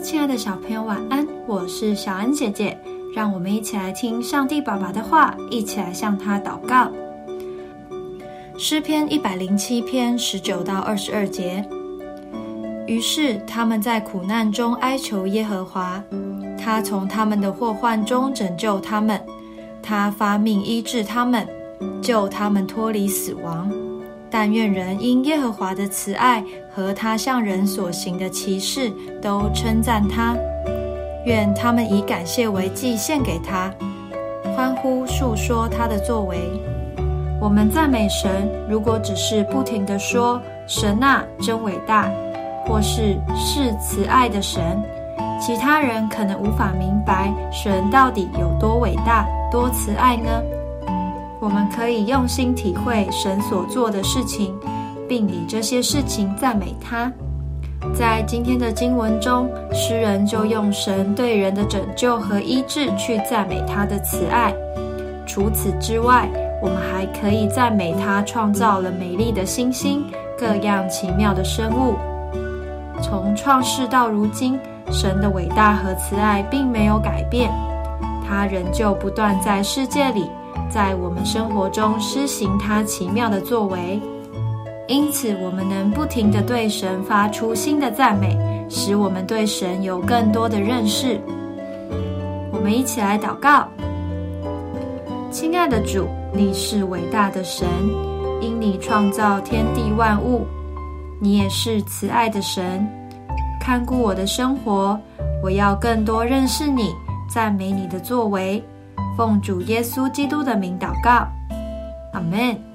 亲爱的小朋友，晚安！我是小恩姐姐，让我们一起来听上帝爸爸的话，一起来向他祷告。诗篇一百零七篇十九到二十二节。于是他们在苦难中哀求耶和华，他从他们的祸患中拯救他们，他发命医治他们，救他们脱离死亡。但愿人因耶和华的慈爱和他向人所行的奇事都称赞他。愿他们以感谢为祭献给他，欢呼述说他的作为。我们赞美神，如果只是不停的说“神啊，真伟大”，或是是慈爱的神，其他人可能无法明白神到底有多伟大、多慈爱呢？我们可以用心体会神所做的事情，并以这些事情赞美他。在今天的经文中，诗人就用神对人的拯救和医治去赞美他的慈爱。除此之外，我们还可以赞美他创造了美丽的星星、各样奇妙的生物。从创世到如今，神的伟大和慈爱并没有改变，他仍旧不断在世界里。在我们生活中施行他奇妙的作为，因此我们能不停地对神发出新的赞美，使我们对神有更多的认识。我们一起来祷告：亲爱的主，你是伟大的神，因你创造天地万物，你也是慈爱的神，看顾我的生活。我要更多认识你，赞美你的作为。奉主耶稣基督的名祷告，阿门。